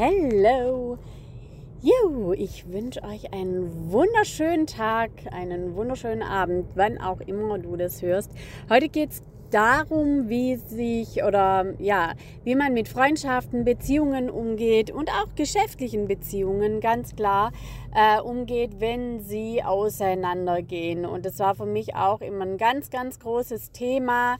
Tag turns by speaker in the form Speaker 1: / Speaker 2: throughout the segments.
Speaker 1: Hello! Jo, ich wünsche euch einen wunderschönen Tag, einen wunderschönen Abend, wann auch immer du das hörst. Heute geht es darum, wie sich oder ja, wie man mit Freundschaften, Beziehungen umgeht und auch geschäftlichen Beziehungen ganz klar äh, umgeht, wenn sie auseinandergehen. Und das war für mich auch immer ein ganz, ganz großes Thema.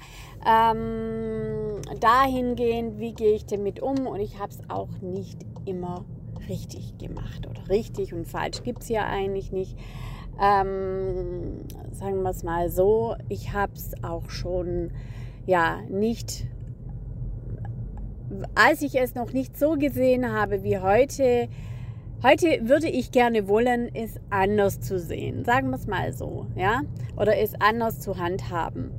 Speaker 1: Ähm, dahingehend, wie gehe ich damit um? Und ich habe es auch nicht immer richtig gemacht oder richtig und falsch gibt es ja eigentlich nicht. Ähm, sagen wir es mal so, ich habe es auch schon ja nicht, als ich es noch nicht so gesehen habe wie heute, heute würde ich gerne wollen, es anders zu sehen, sagen wir es mal so, ja, oder es anders zu handhaben.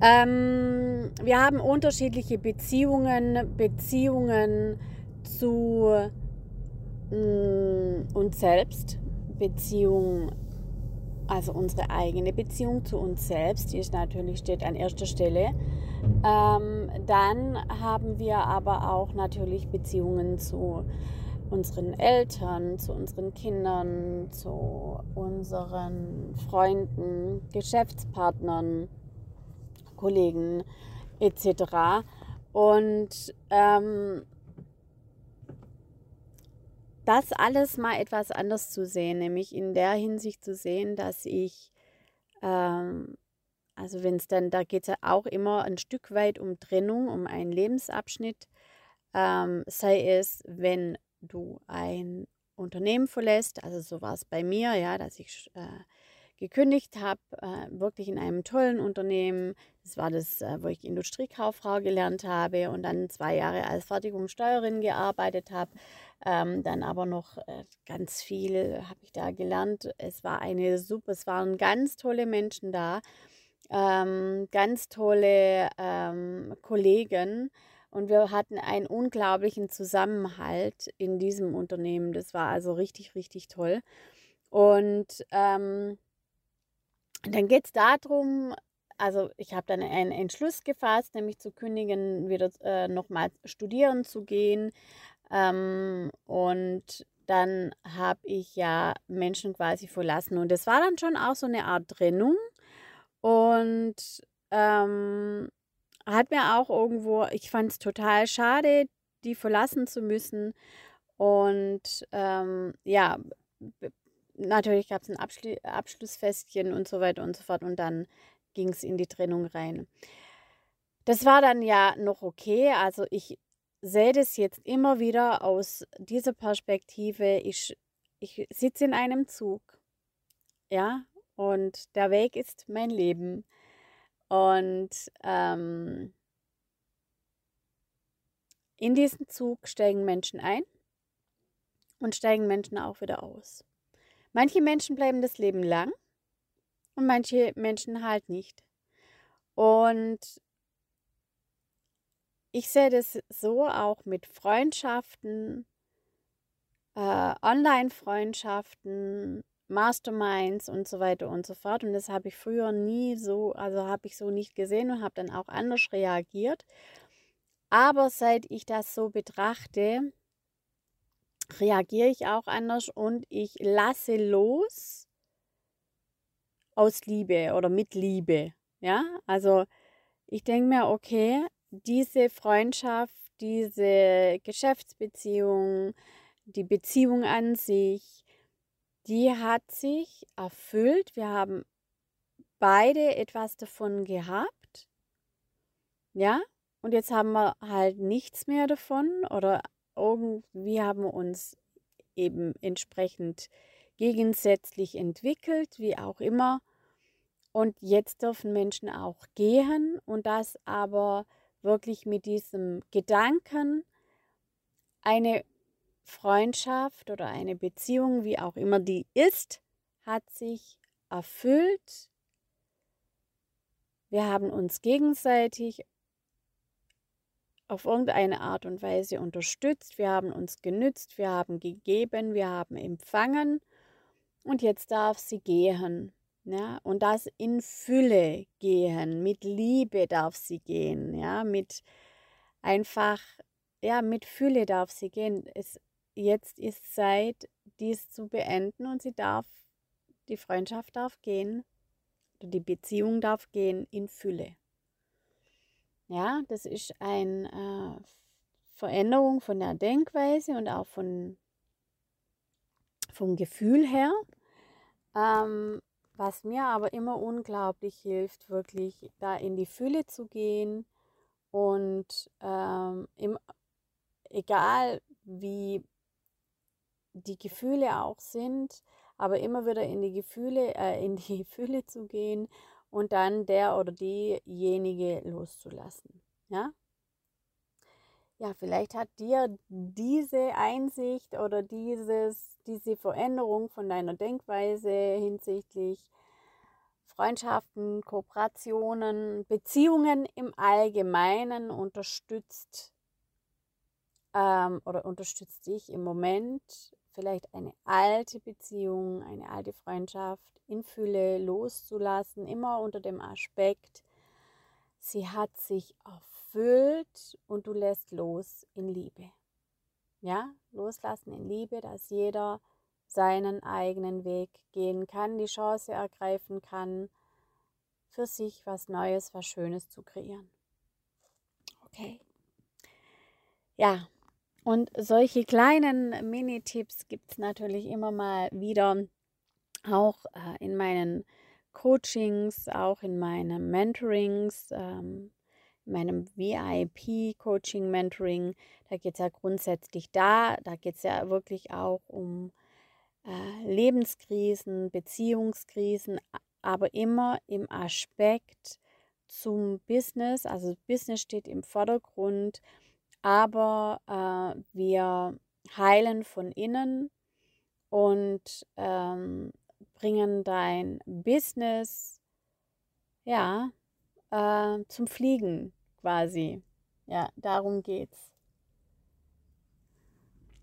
Speaker 1: Ähm, wir haben unterschiedliche Beziehungen, Beziehungen zu mh, mm, uns selbst, Beziehung also unsere eigene Beziehung zu uns selbst, die ist natürlich steht an erster Stelle. Ähm, dann haben wir aber auch natürlich Beziehungen zu unseren Eltern, zu unseren Kindern, zu unseren Freunden, Geschäftspartnern, Kollegen etc. Und ähm, das alles mal etwas anders zu sehen, nämlich in der Hinsicht zu sehen, dass ich, ähm, also wenn es dann, da geht es ja auch immer ein Stück weit um Trennung, um einen Lebensabschnitt, ähm, sei es, wenn du ein Unternehmen verlässt, also so war es bei mir, ja, dass ich äh, gekündigt habe, äh, wirklich in einem tollen Unternehmen. Das war das, äh, wo ich Industriekauffrau gelernt habe und dann zwei Jahre als Fertigungssteuerin gearbeitet habe. Ähm, dann aber noch äh, ganz viel habe ich da gelernt. Es war eine super, es waren ganz tolle Menschen da, ähm, ganz tolle ähm, Kollegen. Und wir hatten einen unglaublichen Zusammenhalt in diesem Unternehmen. Das war also richtig, richtig toll. Und ähm, dann geht es darum, also ich habe dann einen Entschluss gefasst, nämlich zu kündigen, wieder äh, nochmal studieren zu gehen. Ähm, und dann habe ich ja Menschen quasi verlassen. Und das war dann schon auch so eine Art Trennung. Und ähm, hat mir auch irgendwo, ich fand es total schade, die verlassen zu müssen. Und ähm, ja, natürlich gab es ein Abschli Abschlussfestchen und so weiter und so fort und dann ging es in die Trennung rein. Das war dann ja noch okay. Also ich sehe das jetzt immer wieder aus dieser Perspektive. Ich, ich sitze in einem Zug, ja, und der Weg ist mein Leben. Und ähm, in diesen Zug steigen Menschen ein und steigen Menschen auch wieder aus. Manche Menschen bleiben das Leben lang und manche Menschen halt nicht. Und ich sehe das so auch mit Freundschaften, äh, Online-Freundschaften, Masterminds und so weiter und so fort. Und das habe ich früher nie so, also habe ich so nicht gesehen und habe dann auch anders reagiert. Aber seit ich das so betrachte, reagiere ich auch anders und ich lasse los aus Liebe oder mit Liebe. Ja, also ich denke mir, okay, diese Freundschaft, diese Geschäftsbeziehung, die Beziehung an sich, die hat sich erfüllt. Wir haben beide etwas davon gehabt. Ja, und jetzt haben wir halt nichts mehr davon oder irgendwie haben wir uns eben entsprechend gegensätzlich entwickelt, wie auch immer. Und jetzt dürfen Menschen auch gehen und das aber wirklich mit diesem Gedanken, eine Freundschaft oder eine Beziehung, wie auch immer die ist, hat sich erfüllt. Wir haben uns gegenseitig auf irgendeine Art und Weise unterstützt, wir haben uns genützt, wir haben gegeben, wir haben empfangen und jetzt darf sie gehen. Ja, und das in Fülle gehen, mit Liebe darf sie gehen, ja, mit einfach, ja, mit Fülle darf sie gehen. Es, jetzt ist Zeit, dies zu beenden und sie darf, die Freundschaft darf gehen, die Beziehung darf gehen in Fülle. Ja, das ist eine äh, Veränderung von der Denkweise und auch von, vom Gefühl her. Ähm, was mir aber immer unglaublich hilft, wirklich da in die Fülle zu gehen und ähm, im, egal wie die Gefühle auch sind, aber immer wieder in die Gefühle, äh, in die Fülle zu gehen und dann der oder diejenige loszulassen. Ja? Ja, vielleicht hat dir diese Einsicht oder dieses, diese Veränderung von deiner Denkweise hinsichtlich Freundschaften, Kooperationen, Beziehungen im Allgemeinen unterstützt ähm, oder unterstützt dich im Moment vielleicht eine alte Beziehung, eine alte Freundschaft in Fülle loszulassen, immer unter dem Aspekt, sie hat sich erfüllt und du lässt los in Liebe. Ja, loslassen in Liebe, dass jeder seinen eigenen Weg gehen kann, die Chance ergreifen kann, für sich was Neues, was Schönes zu kreieren. Okay. Ja, und solche kleinen Mini-Tipps gibt es natürlich immer mal wieder, auch äh, in meinen Coachings, auch in meinen Mentorings, ähm, in meinem VIP-Coaching-Mentoring. Da geht es ja grundsätzlich da, da geht es ja wirklich auch um äh, Lebenskrisen, Beziehungskrisen, aber immer im Aspekt zum Business. Also Business steht im Vordergrund, aber äh, wir heilen von innen und ähm, bringen dein Business ja äh, zum Fliegen quasi. Ja, darum geht's.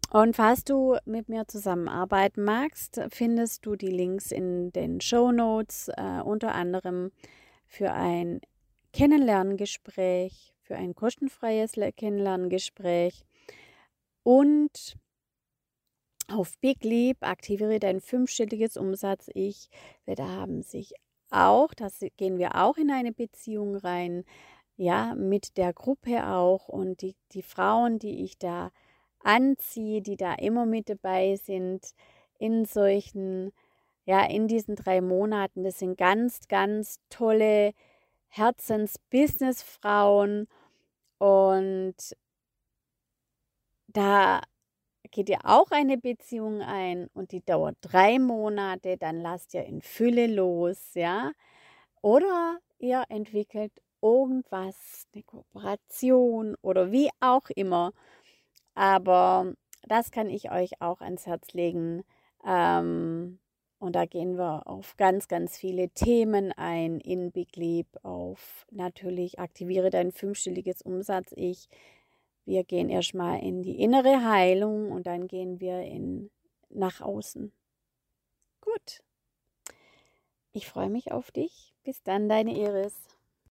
Speaker 1: Und falls du mit mir zusammenarbeiten magst, findest du die Links in den Show Notes, äh, unter anderem für ein Kennenlerngespräch, für ein kostenfreies Kennenlerngespräch und auf Big Leap aktiviere dein fünfstelliges Umsatz. Ich, da haben sich auch, das gehen wir auch in eine Beziehung rein, ja, mit der Gruppe auch und die, die Frauen, die ich da anziehe, die da immer mit dabei sind in solchen, ja, in diesen drei Monaten. Das sind ganz, ganz tolle Herzens-Business-Frauen und da geht ihr auch eine Beziehung ein und die dauert drei Monate, dann lasst ihr in Fülle los, ja. Oder ihr entwickelt irgendwas, eine Kooperation oder wie auch immer. Aber das kann ich euch auch ans Herz legen. Ähm, und da gehen wir auf ganz, ganz viele Themen ein in Big Leap, auf natürlich aktiviere dein fünfstelliges Umsatz-Ich. Wir gehen erstmal in die innere Heilung und dann gehen wir in, nach außen. Gut. Ich freue mich auf dich. Bis dann, deine Iris.